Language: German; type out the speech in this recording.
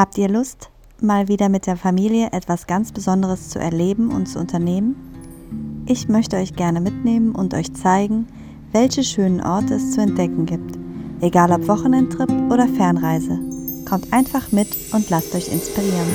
Habt ihr Lust, mal wieder mit der Familie etwas ganz Besonderes zu erleben und zu unternehmen? Ich möchte euch gerne mitnehmen und euch zeigen, welche schönen Orte es zu entdecken gibt, egal ob Wochenendtrip oder Fernreise. Kommt einfach mit und lasst euch inspirieren.